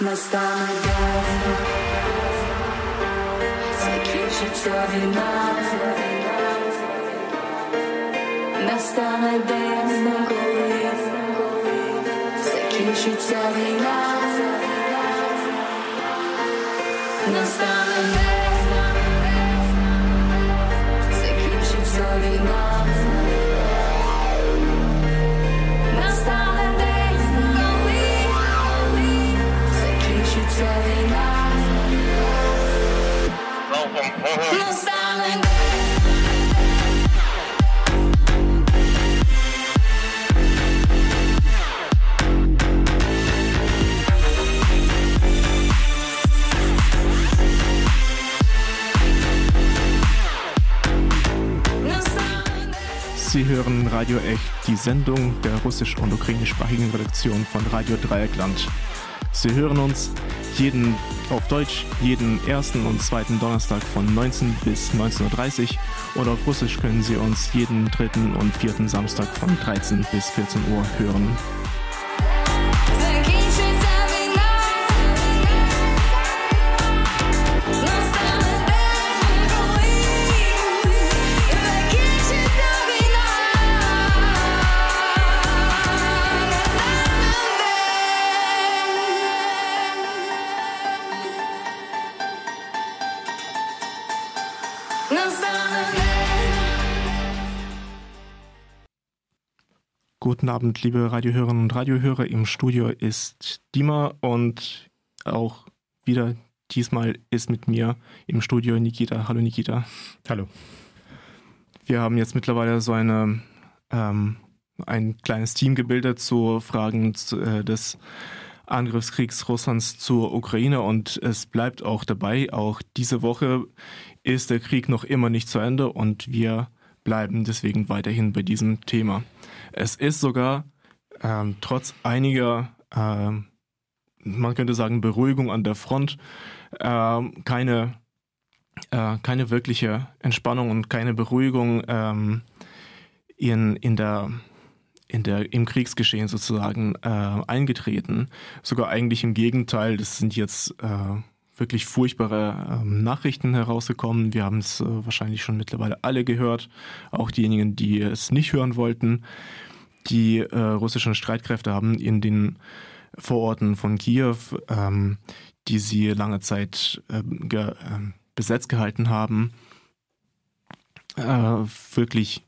Настане день, закінчиться війна, настане день, коли закінчиться війна, настане день, закінчиться війна. Sie hören Radio Echt, die Sendung der russisch- und ukrainischsprachigen Redaktion von Radio Dreieckland. Sie hören uns jeden auf Deutsch jeden ersten und zweiten Donnerstag von 19 bis 19.30 Uhr und auf Russisch können Sie uns jeden dritten und vierten Samstag von 13 bis 14 Uhr hören. Guten Abend, liebe Radiohörerinnen und Radiohörer. Im Studio ist Dima und auch wieder diesmal ist mit mir im Studio Nikita. Hallo Nikita. Hallo. Wir haben jetzt mittlerweile so eine, ähm, ein kleines Team gebildet zu Fragen äh, des Angriffskriegs Russlands zur Ukraine und es bleibt auch dabei. Auch diese Woche ist der Krieg noch immer nicht zu Ende und wir bleiben deswegen weiterhin bei diesem Thema. Es ist sogar ähm, trotz einiger, ähm, man könnte sagen, Beruhigung an der Front ähm, keine äh, keine wirkliche Entspannung und keine Beruhigung ähm, in, in der, in der, im Kriegsgeschehen sozusagen äh, eingetreten. Sogar eigentlich im Gegenteil, das sind jetzt äh, wirklich furchtbare ähm, Nachrichten herausgekommen. Wir haben es äh, wahrscheinlich schon mittlerweile alle gehört, auch diejenigen, die es nicht hören wollten. Die äh, russischen Streitkräfte haben in den Vororten von Kiew, ähm, die sie lange Zeit ähm, ge, ähm, besetzt gehalten haben, äh, wirklich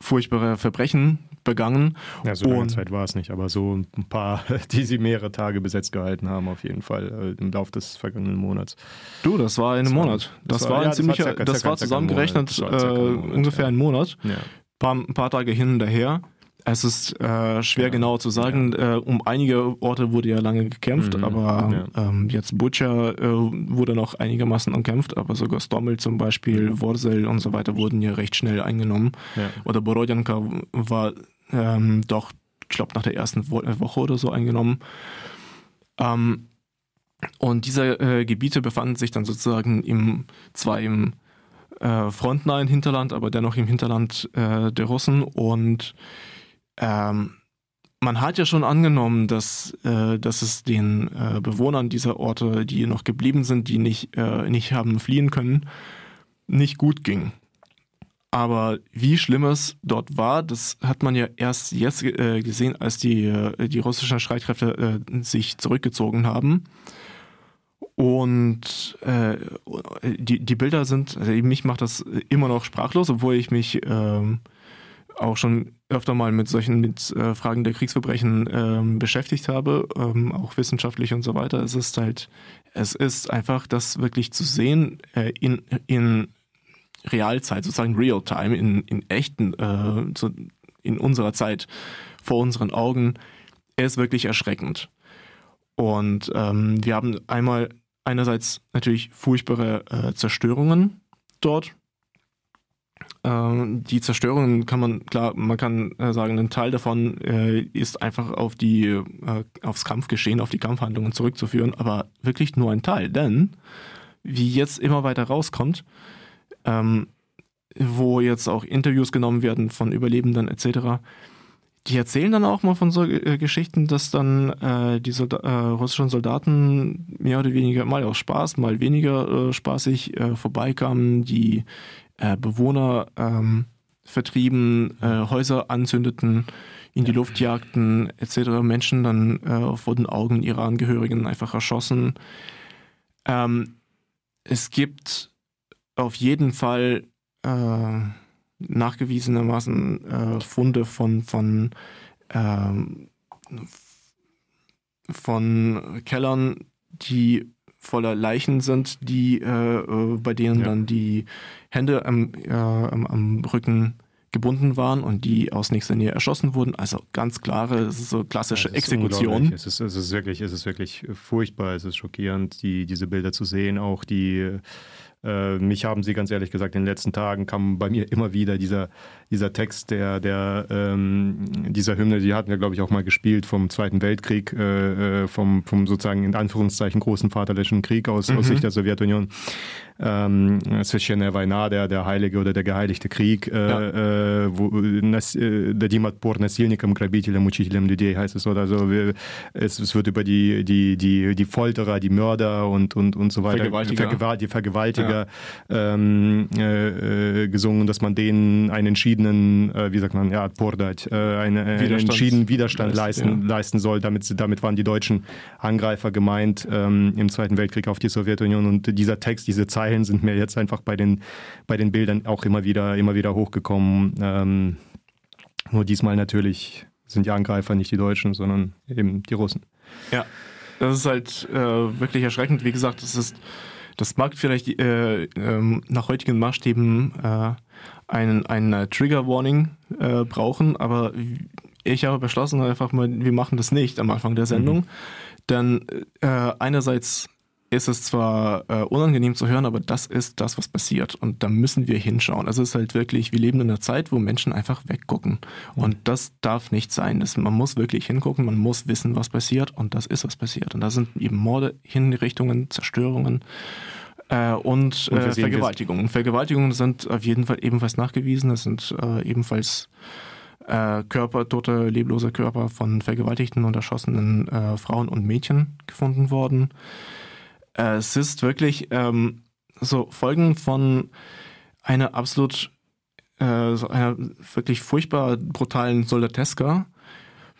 furchtbare Verbrechen begangen. Ja, so lange Und- Zeit war es nicht, aber so ein paar, die sie mehrere Tage besetzt gehalten haben, auf jeden Fall äh, im Laufe des vergangenen Monats. Du, das war in einem Das war- Monat. Das, das war war- ein ja, das war ziemlicher, circa- das circa- war circa ein zusammengerechnet Monat. Das war circa ein äh, Monat, ungefähr ja. einen Monat. Ja. Paar, ein paar Tage hin und her. Es ist äh, schwer Ja. genau zu sagen. Äh, um einige Orte wurde ja lange gekämpft, Mhm. aber Ja. ähm, jetzt Butcher äh, wurde noch einigermaßen umkämpft, aber sogar Stommel zum Beispiel, Worzel und so weiter wurden ja recht schnell eingenommen. Ja. Oder Borodjanka war ähm, doch, ich glaube, nach der ersten Wo Woche oder so eingenommen. Ähm, und diese äh, Gebiete befanden sich dann sozusagen im, zwar im äh, frontnahen Hinterland, aber dennoch im Hinterland äh, der Russen. Und ähm, man hat ja schon angenommen, dass, äh, dass es den äh, Bewohnern dieser Orte, die noch geblieben sind, die nicht, äh, nicht haben fliehen können, nicht gut ging. Aber wie schlimm es dort war, das hat man ja erst jetzt äh, gesehen, als die, äh, die russischen Streitkräfte äh, sich zurückgezogen haben. Und äh, die, die Bilder sind, also mich macht das immer noch sprachlos, obwohl ich mich ähm, auch schon öfter mal mit solchen mit äh, Fragen der Kriegsverbrechen ähm, beschäftigt habe, ähm, auch wissenschaftlich und so weiter. Es ist halt, es ist einfach das wirklich zu sehen äh, in, in Realzeit, sozusagen Real-Time, in, in echten, äh, so in unserer Zeit vor unseren Augen, ist wirklich erschreckend. Und ähm, wir haben einmal einerseits natürlich furchtbare äh, Zerstörungen dort. Ähm, die Zerstörungen kann man, klar, man kann äh, sagen, ein Teil davon äh, ist einfach auf die, äh, aufs Kampfgeschehen, auf die Kampfhandlungen zurückzuführen, aber wirklich nur ein Teil, denn wie jetzt immer weiter rauskommt, ähm, wo jetzt auch Interviews genommen werden von Überlebenden etc., die erzählen dann auch mal von so äh, Geschichten, dass dann äh, die Solda äh, russischen Soldaten mehr oder weniger mal aus Spaß, mal weniger äh, spaßig äh, vorbeikamen, die äh, Bewohner ähm, vertrieben, Häuser anzündeten, in die Luft jagten, etc. Menschen dann vor den Augen ihrer Angehörigen einfach erschossen. Ähm, es gibt auf jeden Fall äh, nachgewiesenermaßen äh, Funde von, von, ähm, von Kellern, die voller Leichen sind, die äh, äh, bei denen Ja. dann die Hände am, äh, am, am Rücken gebunden waren und die aus nächster Nähe erschossen wurden. Also ganz klare, so klassische Ja, es ist Exekution. Es ist, es ist wirklich, es ist wirklich furchtbar, es ist schockierend, die, diese Bilder zu sehen. Auch die, äh, mich haben sie ganz ehrlich gesagt, in den letzten Tagen kam bei mir immer wieder dieser, dieser Text der, der ähm, dieser Hymne, die hatten wir, glaube ich, auch mal gespielt vom Zweiten Weltkrieg, äh, äh, vom, vom sozusagen in Anführungszeichen großen Vaterländischen Krieg aus, aus Sicht der Sowjetunion Ähm, Священная война, der, der heilige oder der geheiligte Krieg, äh, äh, wo, nas, äh, дадим отпор насильникам, грабителям, учителям людей, heißt es oder also wir, es, es wird über die, die, die, die Folterer, die Mörder und, und, und so weiter, Vergewaltiger. Vergewalt- die Vergewaltiger ähm, äh, äh, gesungen, dass man denen einen entschiedenen, äh, wie sagt man, ja, отпор äh, eine, einen Widerstands- entschiedenen Widerstand leist- leisten, leisten soll. Damit, sie- damit waren die deutschen Angreifer gemeint ähm, im Zweiten Weltkrieg auf die Sowjetunion. Und dieser Text, diese Zeilen sind mir jetzt einfach bei den, bei den Bildern auch immer wieder, immer wieder hochgekommen. Ähm, nur diesmal natürlich sind die Angreifer nicht die Deutschen, sondern eben die Russen. Ja, das ist halt äh, wirklich erschreckend. Wie gesagt, das ist, das mag vielleicht äh, ähm, nach heutigen Maßstäben äh, einen, einen Trigger Warning äh, brauchen, aber ich habe beschlossen, einfach mal, wir machen das nicht am Anfang der Sendung. Denn äh, einerseits ist es zwar äh, unangenehm zu hören, aber das ist das, was passiert. Und da müssen wir hinschauen. Also es ist halt wirklich, wir leben in einer Zeit, wo Menschen einfach weggucken. Und das darf nicht sein. Das, man muss wirklich hingucken, man muss wissen, was passiert. Und das ist, was passiert. Und da sind eben Morde, Hinrichtungen, Zerstörungen äh, und, Und äh, Vergewaltigungen. Vergewaltigungen sind auf jeden Fall ebenfalls nachgewiesen. Es sind äh, ebenfalls äh, Körper, tote, leblose Körper von vergewaltigten und erschossenen äh, Frauen und Mädchen gefunden worden. Äh, es ist wirklich ähm, so Folgen von einer absolut, äh, so einer wirklich furchtbar brutalen Soldateska,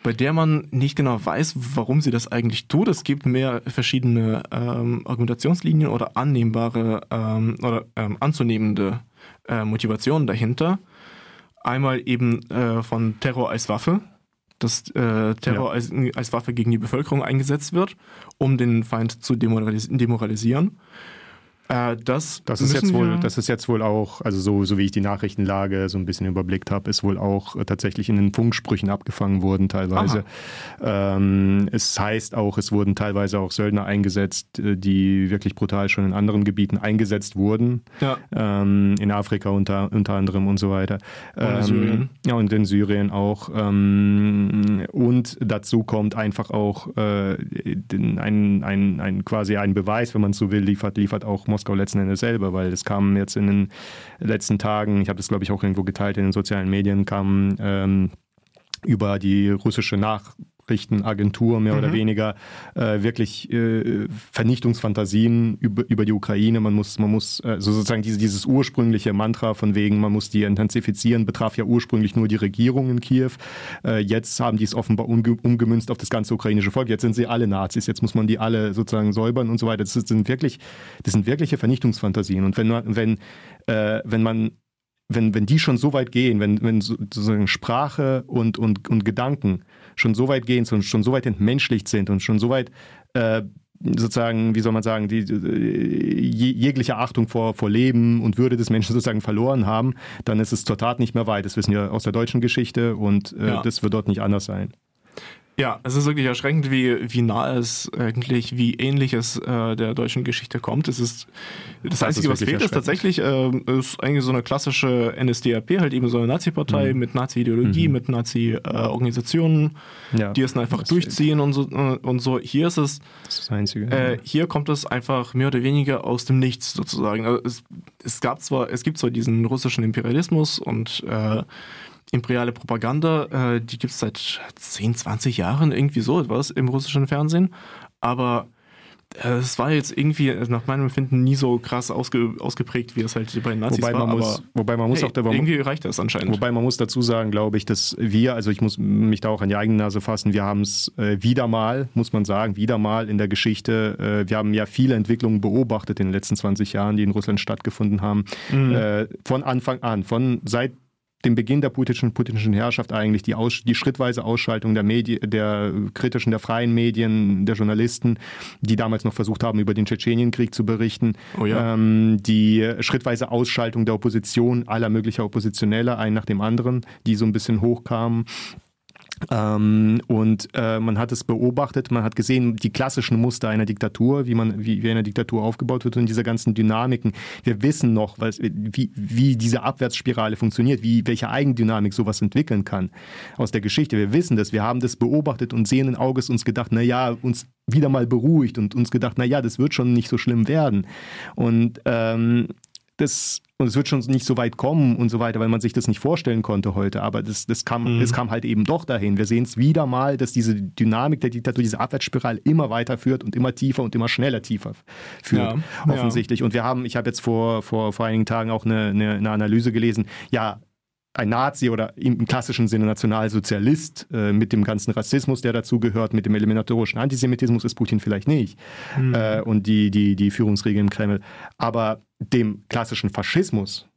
bei der man nicht genau weiß, warum sie das eigentlich tut. Es gibt mehr verschiedene ähm, Argumentationslinien oder annehmbare ähm, oder ähm, anzunehmende äh, Motivationen dahinter. Einmal eben äh, von Terror als Waffe, dass äh, Terror Ja. als, als Waffe gegen die Bevölkerung eingesetzt wird, um den Feind zu demoralis demoralisieren. Äh, das, Das ist jetzt wohl, das ist jetzt wohl auch, also so, so wie ich die Nachrichtenlage so ein bisschen überblickt habe, ist wohl auch äh, tatsächlich in den Funksprüchen abgefangen worden teilweise. Ähm, es heißt auch, es wurden teilweise auch Söldner eingesetzt, äh, die wirklich brutal schon in anderen Gebieten eingesetzt wurden, ja, ähm, in Afrika unter, unter anderem und so weiter. Und in ähm, Syrien. Ja, und in Syrien auch. Ähm, und dazu kommt einfach auch äh, ein, ein, ein quasi ein Beweis, wenn man so will, liefert, liefert auch Moskau letzten Endes selber, weil es kamen jetzt in den letzten Tagen, ich habe das glaube ich auch irgendwo geteilt in den sozialen Medien, kamen ähm, über die russische Nachrichtenagentur mehr oder weniger äh, wirklich äh, Vernichtungsfantasien über, über die Ukraine. Man muss, man muss äh, so sozusagen diese, dieses ursprüngliche Mantra von wegen, man muss die intensifizieren, betraf ja ursprünglich nur die Regierung in Kiew. Äh, jetzt haben die es offenbar umge umgemünzt auf das ganze ukrainische Volk. Jetzt sind sie alle Nazis. Jetzt muss man die alle sozusagen säubern und so weiter. Das sind wirklich, das sind wirkliche Vernichtungsfantasien. Und wenn man, wenn, äh, wenn man wenn, wenn die schon so weit gehen, wenn, wenn so- sozusagen Sprache und, und, und Gedanken schon so weit gehen und schon so weit entmenschlicht sind und schon so weit äh, sozusagen, wie soll man sagen, die, äh, je- jegliche Achtung vor, vor Leben und Würde des Menschen sozusagen verloren haben, dann ist es zur Tat nicht mehr weit. Das wissen wir aus der deutschen Geschichte und äh, Ja. das wird dort nicht anders sein. Ja, es ist wirklich erschreckend, wie, wie nah es eigentlich, wie ähnlich es äh, der deutschen Geschichte kommt. Es ist das, Einzige, ist was fehlt, ist tatsächlich ähm, ist eigentlich so eine klassische NSDAP, halt eben so eine Nazi-Partei mit Nazi-Ideologie, mit Nazi-Organisationen, Ja, die es dann einfach das- durchziehen und so. äh, Und so. Hier ist es Das ist das Einzige. äh, hier kommt es einfach mehr oder weniger aus dem Nichts sozusagen. Also es, es gab zwar, es gibt zwar diesen russischen Imperialismus und äh, imperiale Propaganda, äh, die gibt es seit 10, 20 Jahren irgendwie so etwas im russischen Fernsehen. Aber äh, es war jetzt irgendwie äh, nach meinem Empfinden nie so krass ausge, ausgeprägt, wie es halt bei den Nazis Wobei war. man muss, wobei man muss hey, auch, man, irgendwie reicht das anscheinend. Wobei man muss dazu sagen, glaube ich, dass wir, also ich muss mich da auch an die eigene Nase fassen, wir haben es äh, wieder mal, muss man sagen, wieder mal in der Geschichte, äh, wir haben ja viele Entwicklungen beobachtet in den letzten 20 Jahren, die in Russland stattgefunden haben, Mhm. äh, von Anfang an, von seit dem Beginn der putinischen, putinischen Herrschaft eigentlich die, Aus, die schrittweise Ausschaltung der, Medi der kritischen, der freien Medien, der Journalisten, die damals noch versucht haben, über den Tschetschenienkrieg zu berichten, Oh ja. ähm, die schrittweise Ausschaltung der Opposition, aller möglicher Oppositioneller, ein nach dem anderen, die so ein bisschen hochkamen. Ähm, und äh, man hat es beobachtet, man hat gesehen, die klassischen Muster einer Diktatur, wie man, wie, wie eine Diktatur aufgebaut wird und diese ganzen Dynamiken. Wir wissen noch, was, wie, wie diese Abwärtsspirale funktioniert, wie, welche Eigendynamik sowas entwickeln kann aus der Geschichte. Wir wissen das, wir haben das beobachtet und sehenden Auges uns gedacht, na ja, uns wieder mal beruhigt und uns gedacht, na ja, das wird schon nicht so schlimm werden. Und ähm, das, und es wird schon nicht so weit kommen und so weiter, weil man sich das nicht vorstellen konnte heute. Aber das, das, kam, Mhm. das kam halt eben doch dahin. Wir sehen es wieder mal, dass diese Dynamik der Diktatur, diese Abwärtsspirale immer weiter führt und immer tiefer und immer schneller tiefer führt. Ja, offensichtlich. Und wir haben, ich habe jetzt vor, vor, vor einigen Tagen auch eine, eine, eine Analyse gelesen, ja, ein Nazi oder im klassischen Sinne Nationalsozialist äh, mit dem ganzen Rassismus, der dazugehört, mit dem eliminatorischen Antisemitismus ist Putin vielleicht nicht Mhm. äh, und die, die, die Führungsriege im Kreml. Aber dem klassischen Faschismus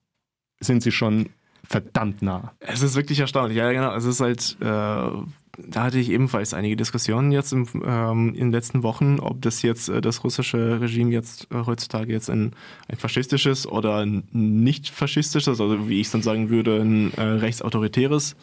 sind sie schon verdammt nah. Es ist wirklich erstaunlich. Ja, genau. Es ist halt, äh, da hatte ich ebenfalls einige Diskussionen jetzt im, ähm, in den letzten Wochen, ob das jetzt äh, das russische Regime jetzt äh, heutzutage jetzt ein, ein faschistisches oder ein nicht faschistisches, also wie ich es dann sagen würde, ein äh, rechtsautoritäres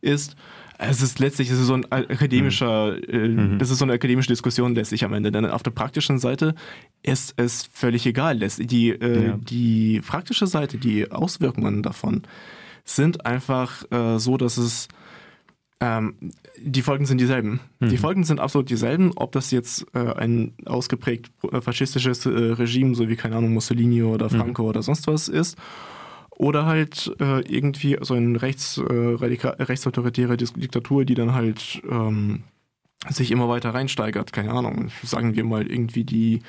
ist. Es ist letztlich es ist so ein akademischer, äh, das ist so eine akademische Diskussion letztlich am Ende. Denn auf der praktischen Seite ist es völlig egal. Die, äh, Ja. die praktische Seite, die Auswirkungen davon sind einfach äh, so, dass es ähm, die Folgen sind dieselben. Die Folgen sind absolut dieselben, ob das jetzt äh, ein ausgeprägt äh, faschistisches äh, Regime, so wie, keine Ahnung, Mussolini oder Franco oder sonst was ist, oder halt äh, irgendwie so eine rechts, äh, rechtsautoritäre Diktatur, die dann halt ähm, sich immer weiter reinsteigert. Keine Ahnung, sagen wir mal irgendwie die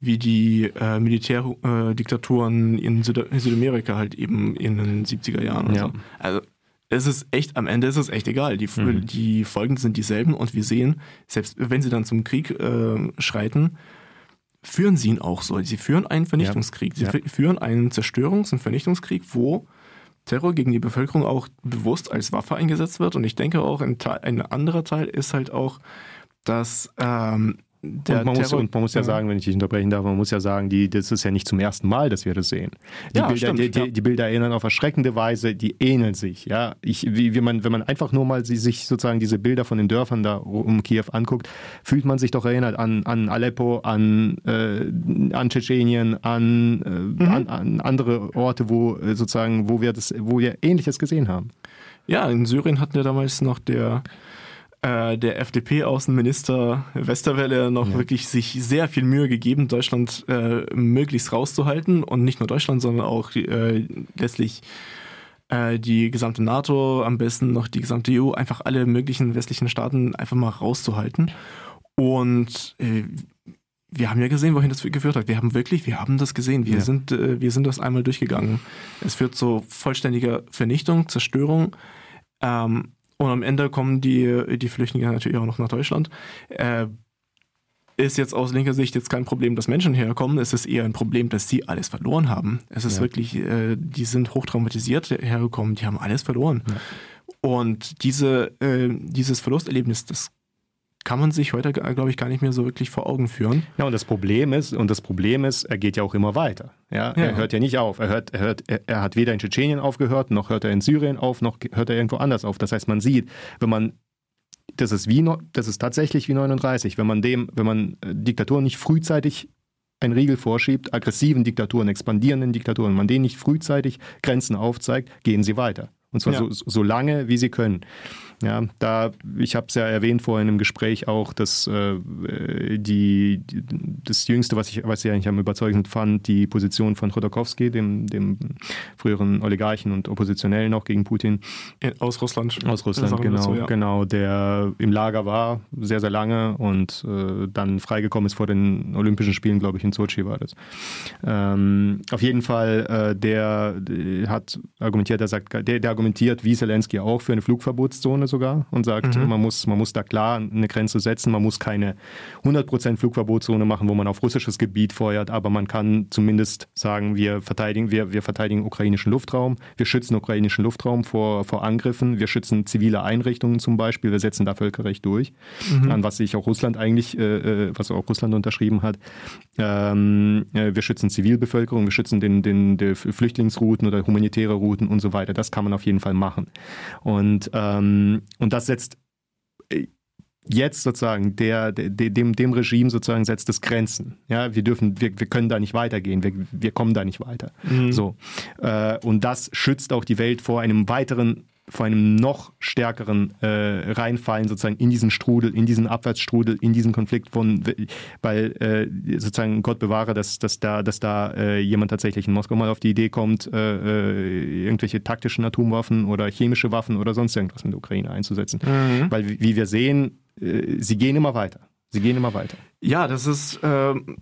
wie die äh, Militärdiktaturen äh, in, Süd in Südamerika halt eben in den 70er Jahren. Ja. so. Also es ist echt, am Ende ist es echt egal. Die, Mhm. die Folgen sind dieselben und wir sehen, selbst wenn sie dann zum Krieg äh, schreiten, führen sie ihn auch so. Sie führen einen Vernichtungskrieg. Sie Ja. fü- führen einen Zerstörungs- und Vernichtungskrieg, wo Terror gegen die Bevölkerung auch bewusst als Waffe eingesetzt wird. Und ich denke auch, ein, Teil, ein anderer Teil ist halt auch, dass ähm, der und, man muss, und man muss ja sagen, wenn ich dich unterbrechen darf, man muss ja sagen, die, das ist ja nicht zum ersten Mal, dass wir das sehen. Die, Ja, Bilder, stimmt, die, die, die Bilder erinnern auf erschreckende Weise, die ähneln sich. Ja, ich, wie, wie man, wenn man einfach nur mal sie- sich sozusagen diese Bilder von den Dörfern da um Kiew anguckt, fühlt man sich doch erinnert an, an Aleppo, an, äh, an Tschetschenien, an, äh, Mhm. an, an andere Orte, wo äh, sozusagen, wo wir das, wo wir Ähnliches gesehen haben. Ja, in Syrien hatten ja damals noch der, äh, der FDP-Außenminister Westerwelle noch Ja. wirklich sich sehr viel Mühe gegeben, Deutschland äh, möglichst rauszuhalten. Und nicht nur Deutschland, sondern auch äh, letztlich äh, die gesamte NATO, am besten noch die gesamte EU, einfach alle möglichen westlichen Staaten einfach mal rauszuhalten. Und äh, wir haben ja gesehen, wohin das geführt hat. Wir haben wirklich, wir haben das gesehen. Wir Ja. sind, wir sind das einmal durchgegangen. Es führt zu vollständiger Vernichtung, Zerstörung. Ähm, und am Ende kommen die, die Flüchtlinge natürlich auch noch nach Deutschland. Äh, ist jetzt aus linker Sicht jetzt kein Problem, dass Menschen herkommen. Es ist eher ein Problem, dass sie alles verloren haben. Es ist Ja. wirklich, äh, die sind hochtraumatisiert hergekommen, die haben alles verloren. Und diese, äh, dieses Verlusterlebnis, das kann man sich heute, glaube ich, gar nicht mehr so wirklich vor Augen führen. Ja, und das Problem ist, und das Problem ist, er geht ja auch immer weiter. Ja, Ja. Er hört ja nicht auf. Er, hört, er, hört, er, er hat weder in Tschetschenien aufgehört, noch hört er in Syrien auf, noch hört er irgendwo anders auf. Das heißt, man sieht, wenn man, das ist wie, das ist tatsächlich wie 39, wenn man dem, wenn man äh, Diktaturen nicht frühzeitig einen Riegel vorschiebt, aggressiven Diktaturen, expandierenden Diktaturen, wenn man denen nicht frühzeitig Grenzen aufzeigt, gehen sie weiter. Und zwar Ja. so, so lange, wie sie können. Ja, da, ich habe es ja erwähnt vorhin im Gespräch auch, dass äh, die, das Jüngste, was ich, was ich eigentlich am überzeugend fand, die Position von Chodorkowski, dem, dem früheren Oligarchen und Oppositionellen auch gegen Putin, In- Aus Russland. aus Russland, genau, dazu, ja. genau, der im Lager war, sehr, sehr lange und äh, dann freigekommen ist vor den Olympischen Spielen, glaube ich, in Sochi war das. Ähm, auf jeden Fall, äh, der, der hat argumentiert, der sagt, der, der argumentiert wie Zelensky auch für eine Flugverbotszone sogar und sagt, Mhm. man, muss, man muss da klar eine Grenze setzen, man muss keine 100% Flugverbotszone machen, wo man auf russisches Gebiet feuert, aber man kann zumindest sagen, wir verteidigen, wir, wir verteidigen ukrainischen Luftraum, wir schützen ukrainischen Luftraum vor, vor Angriffen, wir schützen zivile Einrichtungen zum Beispiel, wir setzen da Völkerrecht durch, an was sich auch Russland eigentlich, äh, äh, was auch Russland unterschrieben hat. Ähm, äh, wir schützen Zivilbevölkerung, wir schützen den, den, die Flüchtlingsrouten oder humanitäre Routen und so weiter. Das kann man auf jeden Fall machen. Und, ähm, und das setzt äh, jetzt sozusagen der, der, dem, dem Regime sozusagen setzt es Grenzen. Ja, wir dürfen, wir, wir können da nicht weitergehen, wir, wir kommen da nicht weiter. So. Äh, und das schützt auch die Welt vor einem weiteren vor einem noch stärkeren äh, Reinfallen sozusagen in diesen Strudel, in diesen Abwärtsstrudel, in diesen Konflikt von, weil äh, sozusagen Gott bewahre, dass, dass da, dass da äh, jemand tatsächlich in Moskau mal auf die Idee kommt, äh, äh, irgendwelche taktischen Atomwaffen oder chemische Waffen oder sonst irgendwas mit der Ukraine einzusetzen. Mhm. Weil wie wie wir sehen, äh, sie gehen immer weiter. Sie gehen immer weiter. Ja, das ist, ähm,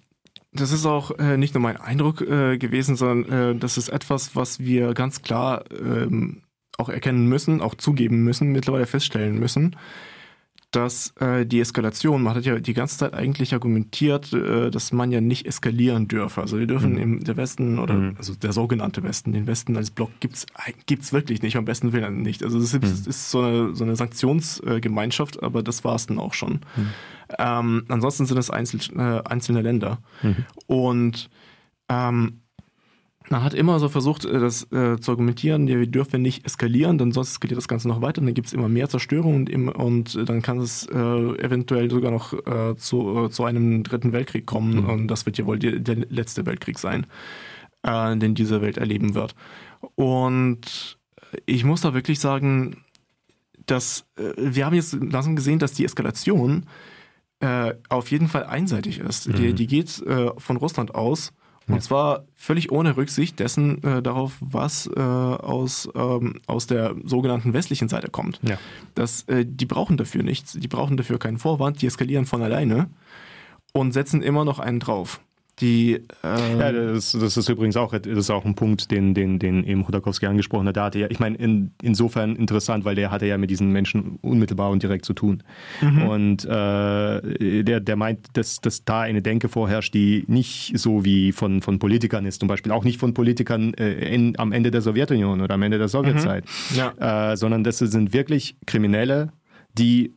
das ist auch äh, nicht nur mein Eindruck äh, gewesen, sondern äh, das ist etwas, was wir ganz klar ähm, auch erkennen müssen, auch zugeben müssen, mittlerweile feststellen müssen, dass äh, die Eskalation, man hat ja die ganze Zeit eigentlich argumentiert, äh, dass man ja nicht eskalieren dürfe. Also wir dürfen im der Westen oder Mhm. also der sogenannte Westen, den Westen als Block gibt's gibt's wirklich nicht, am besten Willen nicht. Also es ist, ist so eine so eine Sanktionsgemeinschaft, aber das war's dann auch schon. Ähm, ansonsten sind es einzel, äh, einzelne Länder. Und ähm, man hat immer so versucht, äh, das äh, zu argumentieren, ja, wir dürfen nicht eskalieren, denn sonst eskaliert das Ganze noch weiter, dann gibt es immer mehr Zerstörung und, im, und äh, dann kann es äh, eventuell sogar noch äh, zu, äh, zu einem dritten Weltkrieg kommen und das wird ja wohl die, der letzte Weltkrieg sein, den diese Welt erleben wird. Und ich muss da wirklich sagen, dass wir haben jetzt langsam gesehen, dass die Eskalation auf jeden Fall einseitig ist. Die, die geht von Russland aus und zwar völlig ohne Rücksicht dessen äh, darauf, was äh, aus, ähm, aus der sogenannten westlichen Seite kommt. Ja. Das, äh, die brauchen dafür nichts, die brauchen dafür keinen Vorwand, die eskalieren von alleine und setzen immer noch einen drauf. Die, äh, Ja, das, das ist übrigens auch, das ist auch ein Punkt, den, den, den eben Chodorkowski angesprochen hat. Da hatte ja, ich meine, in, insofern interessant, weil der hatte ja mit diesen Menschen unmittelbar und direkt zu tun. Und äh, der, der meint, dass, dass da eine Denke vorherrscht, die nicht so wie von, von Politikern ist, zum Beispiel auch nicht von Politikern äh, in, am Ende der Sowjetunion oder am Ende der Sowjetzeit, Ja. äh, sondern das sind wirklich Kriminelle, die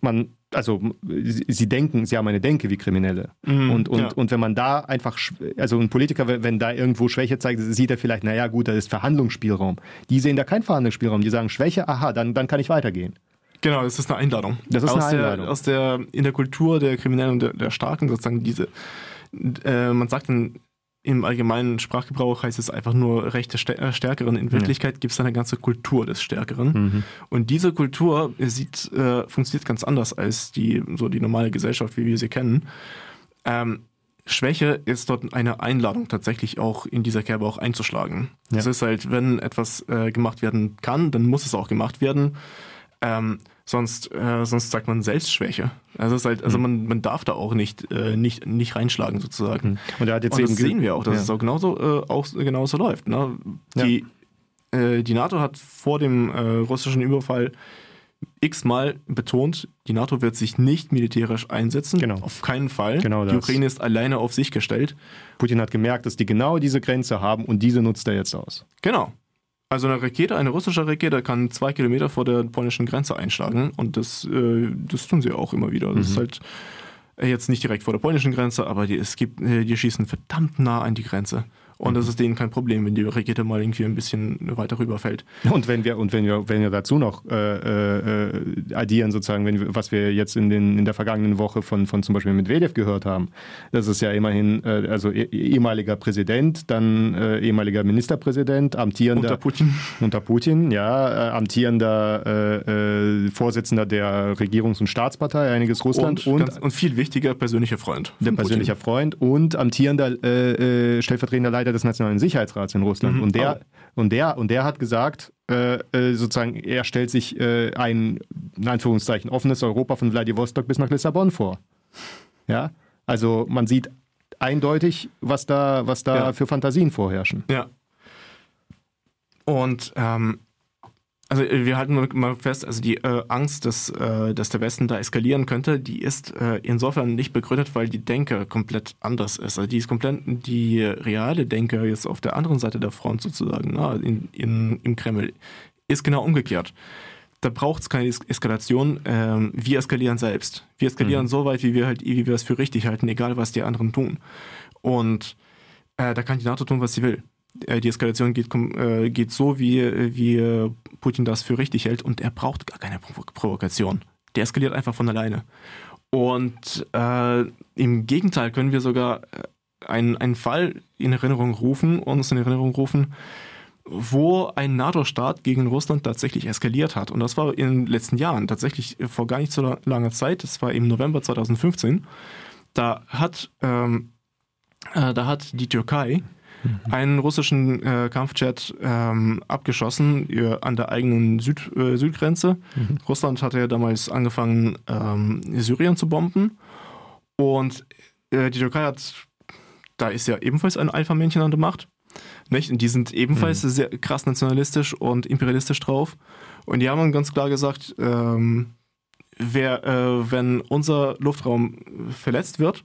man, also sie, sie denken, sie haben eine Denke wie Kriminelle. Mhm, und, und, ja. und wenn man da einfach, also ein Politiker, wenn- wenn da irgendwo Schwäche zeigt, sieht er vielleicht, naja gut, da ist Verhandlungsspielraum. Die sehen da keinen Verhandlungsspielraum, die sagen Schwäche, aha, dann, dann kann ich weitergehen. Genau, das ist eine Einladung. Das ist aus eine Einladung. Der, aus der, in der Kultur der Kriminellen und der, der Starken sozusagen diese, äh, man sagt dann im allgemeinen Sprachgebrauch heißt es einfach nur Recht des äh, Stärkeren. In Wirklichkeit gibt es eine ganze Kultur des Stärkeren. Mhm. Und diese Kultur sieht, äh, funktioniert ganz anders als die, so die normale Gesellschaft, wie wir sie kennen. Ähm, Schwäche ist dort eine Einladung, tatsächlich auch in dieser Kerbe auch einzuschlagen. Das Ja. ist halt, wenn etwas äh, gemacht werden kann, dann muss es auch gemacht werden. Ähm, sonst, äh, sonst sagt man Selbstschwäche. Also es ist halt, also man, man darf da auch nicht, äh, nicht, nicht reinschlagen sozusagen. Und er hat jetzt Und das sehen wir auch, dass ja. es auch genauso, äh, auch genauso läuft. Ne? Die, äh, die NATO hat vor dem äh, russischen Überfall x-mal betont, die NATO wird sich nicht militärisch einsetzen. Genau. Auf keinen Fall. Genau die. Ukraine ist alleine auf sich gestellt. Putin hat gemerkt, dass die genau diese Grenze haben und diese nutzt er jetzt aus. Genau. Also eine Rakete, eine russische Rakete kann zwei Kilometer vor der polnischen Grenze einschlagen und das, äh, das tun sie auch immer wieder. Das ist halt äh, jetzt nicht direkt vor der polnischen Grenze, aber die, es gibt, äh, die schießen verdammt nah an die Grenze. Und das ist denen kein Problem, wenn die Rakete mal irgendwie ein bisschen weiter rüberfällt. Und wenn wir und wenn wir wenn wir dazu noch äh, äh, addieren sozusagen, wenn wir, was wir jetzt in den in der vergangenen Woche von von zum Beispiel Medvedev gehört haben, das ist ja immerhin äh, also eh- ehemaliger Präsident, dann äh, ehemaliger Ministerpräsident, amtierender Unter Putin. unter Putin, ja, äh, amtierender äh, Vorsitzender der Regierungs- und Staatspartei einiges Russland Und, und, ganz, und viel wichtiger persönlicher Freund. der persönlicher. Freund und amtierender stellvertretender Leiter des Nationalen Sicherheitsrats in Russland. Mhm. Und der und der und der hat gesagt, äh, äh, sozusagen, er stellt sich äh, ein in Anführungszeichen offenes Europa von Vladivostok bis nach Lissabon vor. Ja, also man sieht eindeutig, was da was da Ja. für Fantasien vorherrschen. Ja. Und ähm, also äh, wir halten mal- fest, also die äh, Angst, dass, äh, dass der Westen da eskalieren könnte, die ist äh, insofern nicht begründet, weil die Denke komplett anders ist. Also die ist komplett die reale Denke jetzt auf der anderen Seite der Front sozusagen, na, in, in, im Kreml, ist genau umgekehrt. Da braucht es keine Es- Eskalation. Ähm, wir eskalieren selbst. Wir eskalieren so weit, wie wir halt, wie wir es für richtig halten, egal was die anderen tun. Und äh, da kann die NATO tun, was sie will. Äh, die Eskalation geht, äh, geht so, wie, wie äh, Putin das für richtig hält und er braucht gar keine Provo Provokation. Der eskaliert einfach von alleine. Und äh, im Gegenteil können wir sogar einen, einen Fall in Erinnerung rufen, uns in Erinnerung rufen, wo ein NATO-Staat gegen Russland tatsächlich eskaliert hat. Und das war in den letzten Jahren, tatsächlich vor gar nicht so la- langer Zeit, das war im November 2015. Da hat, ähm, äh, da hat die Türkei einen russischen äh, Kampfjet ähm, abgeschossen äh, an der eigenen Süd, äh, Südgrenze. Russland hatte ja damals angefangen, ähm, Syrien zu bomben. Und äh, die Türkei hat, da ist ja ebenfalls ein Alpha-Männchen an der Macht. Nicht? Und die sind ebenfalls sehr krass nationalistisch und imperialistisch drauf. Und die haben ganz klar gesagt, ähm, wer, äh, wenn unser Luftraum verletzt wird,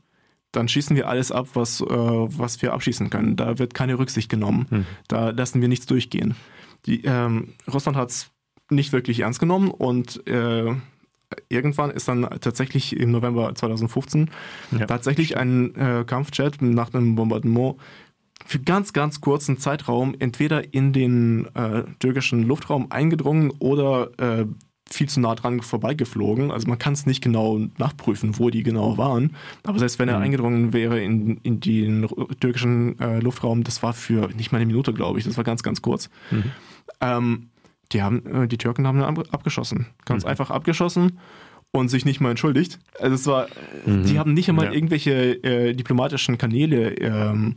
dann schießen wir alles ab, was, äh, was wir abschießen können. Da wird keine Rücksicht genommen. Hm. Da lassen wir nichts durchgehen. Die, ähm, Russland hat es nicht wirklich ernst genommen und äh, irgendwann ist dann tatsächlich im November 2015 Ja. tatsächlich ein äh, Kampfjet nach einem Bombardement für ganz, ganz kurzen Zeitraum entweder in den äh, türkischen Luftraum eingedrungen oder äh, viel zu nah dran vorbeigeflogen. Also man kann es nicht genau nachprüfen, wo die genau waren. Aber selbst wenn er Mhm. eingedrungen wäre in, in den türkischen äh, Luftraum, das war für nicht mal eine Minute, glaube ich. Das war ganz, ganz kurz. Mhm. Ähm, die, haben, äh, die Türken haben abgeschossen. Ganz Mhm. einfach abgeschossen und sich nicht mal entschuldigt. Also es war, Mhm. die haben nicht einmal Ja. irgendwelche äh, diplomatischen Kanäle ähm,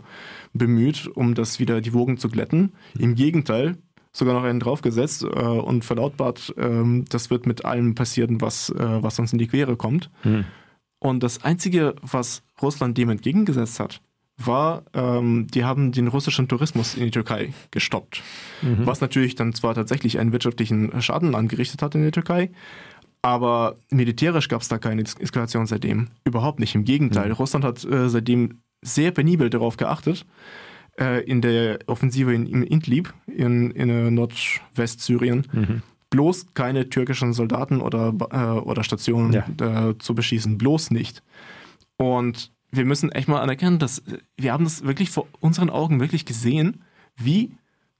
bemüht, um das wieder die Wogen zu glätten. Im Gegenteil, sogar noch einen draufgesetzt äh, und verlautbart, ähm, das wird mit allem passieren, was, äh, was uns in die Quere kommt. Hm. Und das Einzige, was Russland dem entgegengesetzt hat, war, ähm, die haben den russischen Tourismus in die Türkei gestoppt. Mhm. Was natürlich dann zwar tatsächlich einen wirtschaftlichen Schaden angerichtet hat in der Türkei, aber militärisch gab es da keine Es- Eskalation seitdem. Überhaupt nicht. Im Gegenteil. Mhm. Russland hat äh, seitdem sehr penibel darauf geachtet, äh, in der Offensive in, in Idlib, in, in äh, Nordwestsyrien, Mhm. bloß keine türkischen Soldaten oder, äh, oder Stationen Ja. äh, zu beschießen. Bloß nicht. Und wir müssen echt mal anerkennen, dass äh, wir haben das wirklich vor unseren Augen wirklich gesehen, wie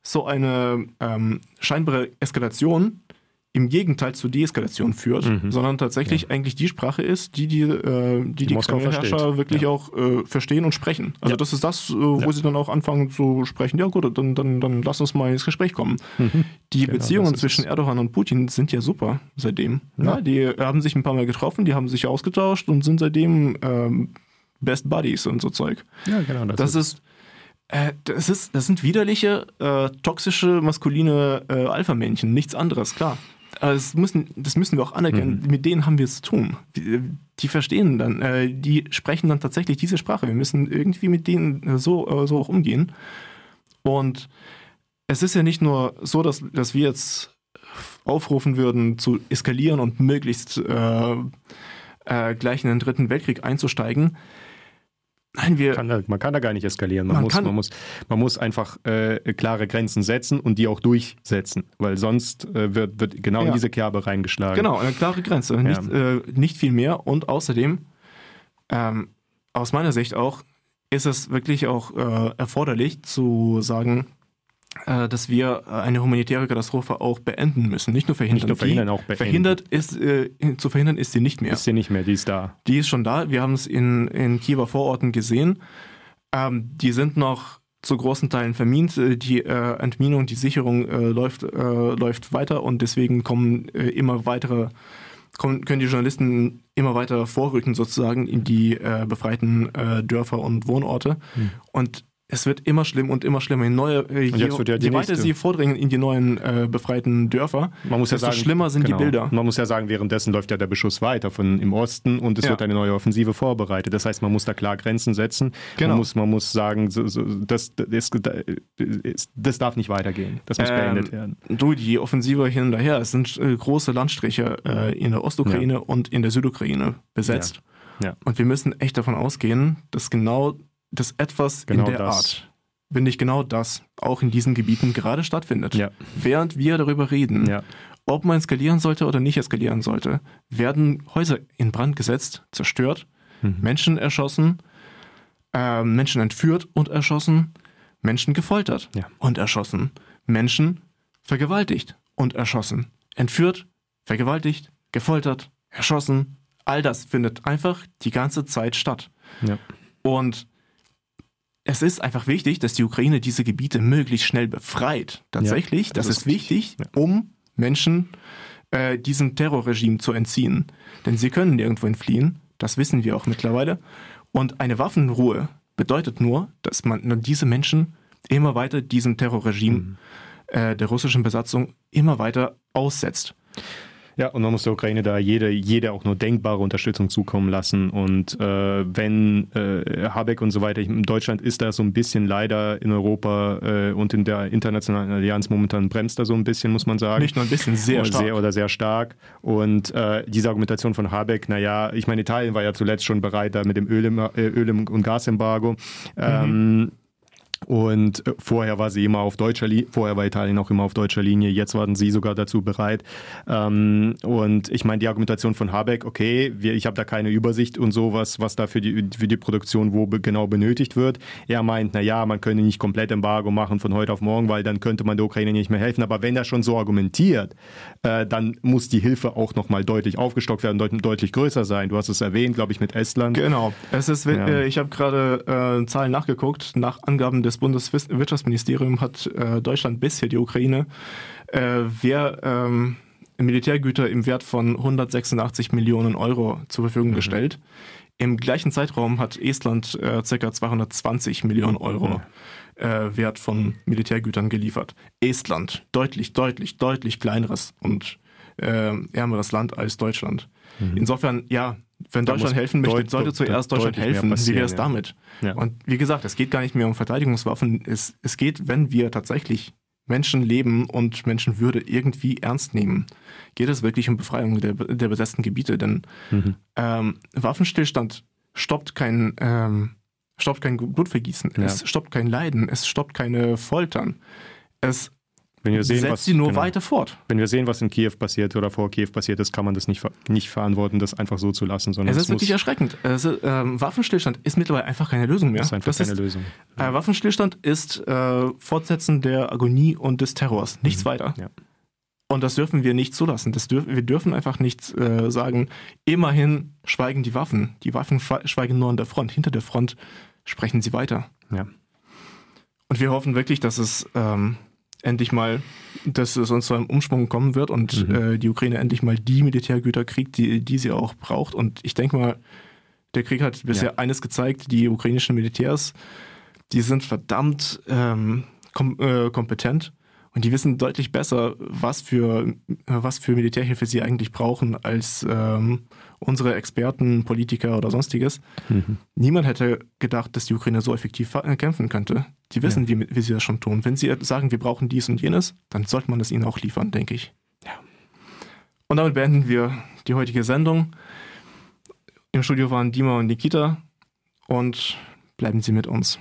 so eine ähm, scheinbare Eskalation im Gegenteil zur Deeskalation führt, Mhm. sondern tatsächlich eigentlich die Sprache ist, die die, äh, die, die, Moskau Kreml-Herrscher wirklich Ja. auch äh, verstehen und sprechen. Also Ja. das ist das, äh, wo Ja. sie dann auch anfangen zu sprechen. Ja gut, dann, dann, dann lass uns mal ins Gespräch kommen. Mhm. Die Genau, Beziehungen zwischen. Erdogan und Putin sind ja super seitdem. Ja. Ja. die haben sich ein paar Mal getroffen, die haben sich ausgetauscht und sind seitdem ähm, Best Buddies und so Zeug. Ja, genau. Das, Das ist, äh, das ist, das sind widerliche, äh, toxische, maskuline äh, Alpha-Männchen, nichts anderes, klar. Das müssen, das müssen wir auch anerkennen. Mhm. Mit denen haben wir es zu tun. Die, die verstehen dann, äh, die sprechen dann tatsächlich diese Sprache. Wir müssen irgendwie mit denen äh, so, äh, so auch umgehen. Und es ist ja nicht nur so, dass, dass wir jetzt aufrufen würden, zu eskalieren und möglichst äh, gleich in den dritten Weltkrieg einzusteigen. Nein, wir, kann, da- man kann da gar nicht eskalieren. Man, Man muss, kann- man, muss, man muss einfach äh, klare Grenzen setzen und die auch durchsetzen, weil sonst äh, wird, wird genau in Ja. diese Kerbe reingeschlagen. Genau, eine klare Grenze. Nicht, äh, nicht viel mehr und außerdem, ähm, aus meiner Sicht auch, ist es wirklich auch äh, erforderlich zu sagen, dass wir äh, eine humanitäre Katastrophe auch beenden müssen, nicht nur verhindern. Nicht nur verhindern, Die auch beenden. Verhindert ist, äh, zu verhindern ist sie nicht mehr. Ist sie nicht mehr, die ist da. Die ist schon da. Wir haben es in, in Kiewer Vororten gesehen. Ähm, die sind noch zu großen Teilen vermint. Äh, Die äh, Entminung, die Sicherung äh, läuft, äh, läuft weiter und deswegen kommen äh, immer weitere, kommen, können die Journalisten immer weiter vorrücken sozusagen in die äh, befreiten äh, Dörfer und Wohnorte. Und es wird immer schlimm und immer schlimmer. Je, neue, äh, je, ja je weiter sie vordringen in die neuen äh, befreiten Dörfer, Man muss ja desto sagen, schlimmer sind genau. die Bilder. Man muss ja sagen, währenddessen läuft ja der Beschuss weiter von im Osten und es Ja. wird eine neue Offensive vorbereitet. Das heißt, man muss da klar Grenzen setzen. Genau. Man, muss, man muss sagen, so, so, das, das, das, das darf nicht weitergehen. Das muss Ähm, beendet werden. Du, die Offensive hin und her, es sind äh, große Landstriche äh, in der Ostukraine und in der Südukraine besetzt. Ja. Und wir müssen echt davon ausgehen, dass genau das etwas Genau in der das. Art, wenn nicht genau das, auch in diesen Gebieten gerade stattfindet. Ja. Während wir darüber reden, Ja. ob man eskalieren sollte oder nicht eskalieren sollte, werden Häuser in Brand gesetzt, zerstört, Mhm. Menschen erschossen, äh, Menschen entführt und erschossen, Menschen gefoltert Ja. und erschossen, Menschen vergewaltigt und erschossen, entführt, vergewaltigt, gefoltert, erschossen. All das findet einfach die ganze Zeit statt. Ja. Und es ist einfach wichtig, dass die Ukraine diese Gebiete möglichst schnell befreit. Tatsächlich, das, das ist ist wichtig, um Menschen äh, diesem Terrorregime zu entziehen. Denn sie können nirgendwo entfliehen, das wissen wir auch mittlerweile. Und eine Waffenruhe bedeutet nur, dass man diese Menschen immer weiter diesem Terrorregime äh, der russischen Besatzung immer weiter aussetzt. Ja, und man muss der Ukraine da jede, jede auch nur denkbare Unterstützung zukommen lassen. Und äh, wenn äh, Habeck und so weiter, in Deutschland ist da so ein bisschen leider in Europa äh, und in der internationalen Allianz momentan bremst da so ein bisschen, muss man sagen. Nicht nur ein bisschen, sehr oder stark. Sehr, oder sehr stark. Und äh, diese Argumentation von Habeck, naja, ich meine, Italien war ja zuletzt schon bereit da mit dem Öl, äh, Öl und Gasembargo. Ähm, und äh, vorher war sie immer auf deutscher Linie, vorher war Italien auch immer auf deutscher Linie, jetzt waren sie sogar dazu bereit. Ähm, und ich meine, die Argumentation von Habeck, okay, wir, ich habe da keine Übersicht und sowas, was da für die, für die Produktion wo be, genau benötigt wird. Er meint, naja, man könne nicht komplett Embargo machen von heute auf morgen, weil dann könnte man der Ukraine nicht mehr helfen. Aber wenn er schon so argumentiert, äh, dann muss die Hilfe auch nochmal deutlich aufgestockt werden, deut deutlich größer sein. Du hast es erwähnt, glaube ich, mit Estland. Genau. Es ist, Ja. äh, ich habe gerade äh, Zahlen nachgeguckt. Nach Angaben des Bundeswirtschaftsministeriums hat äh, Deutschland bisher die Ukraine äh, wer, ähm, Militärgüter im Wert von 186 Millionen Euro zur Verfügung gestellt. Im gleichen Zeitraum hat Estland äh, ca. 220 Millionen Euro äh, Wert von Militärgütern geliefert. Estland, deutlich, deutlich, deutlich kleineres und äh, ärmeres Land als Deutschland. Insofern, ja, wenn Da Deutschland helfen möchte, deut- sollte zuerst Deutschland helfen. Wie wäre es ja. damit? Ja. Und wie gesagt, es geht gar nicht mehr um Verteidigungswaffen. Es, es geht, wenn wir tatsächlich Menschenleben und Menschenwürde irgendwie ernst nehmen, geht es wirklich um Befreiung der, der besetzten Gebiete. Denn Mhm. ähm, Waffenstillstand stoppt kein, ähm, stoppt kein Blutvergießen, Ja. es stoppt kein Leiden, es stoppt keine Foltern. Es Wenn wir sehen, setzt was, sie nur genau. weiter fort. Wenn wir sehen, was in Kiew passiert oder vor Kiew passiert ist, kann man das nicht, nicht verantworten, das einfach so zu lassen, sondern Es ist muss, wirklich erschreckend. Es, ist, ähm, Waffenstillstand ist mittlerweile einfach keine Lösung mehr. das ist einfach Das keine ist, Lösung. Äh, Waffenstillstand ist äh, Fortsetzen der Agonie und des Terrors, nichts weiter. Mhm. Ja. Und das dürfen wir nicht zulassen. Das dürf, wir dürfen einfach nicht äh, sagen, immerhin schweigen die Waffen. Die Waffen schwe- schweigen nur an der Front. Hinter der Front sprechen sie weiter. Ja. Und wir hoffen wirklich, dass es ähm, endlich mal, dass es uns zu einem Umschwung kommen wird und Mhm. äh, die Ukraine endlich mal die Militärgüter kriegt, die, die sie auch braucht. Und ich denke mal, der Krieg hat bisher Ja. eines gezeigt, die ukrainischen Militärs, die sind verdammt ähm, kom äh, kompetent und die wissen deutlich besser, was für, was für Militärhilfe sie eigentlich brauchen, als ähm, unsere Experten, Politiker oder sonstiges. Mhm. Niemand hätte gedacht, dass die Ukraine so effektiv äh, kämpfen könnte. Die wissen, wie, wie sie das schon tun. Wenn sie sagen, wir brauchen dies und jenes, dann sollte man das ihnen auch liefern, denke ich. Ja. Und damit beenden wir die heutige Sendung. Im Studio waren Dima und Nikita und bleiben Sie mit uns.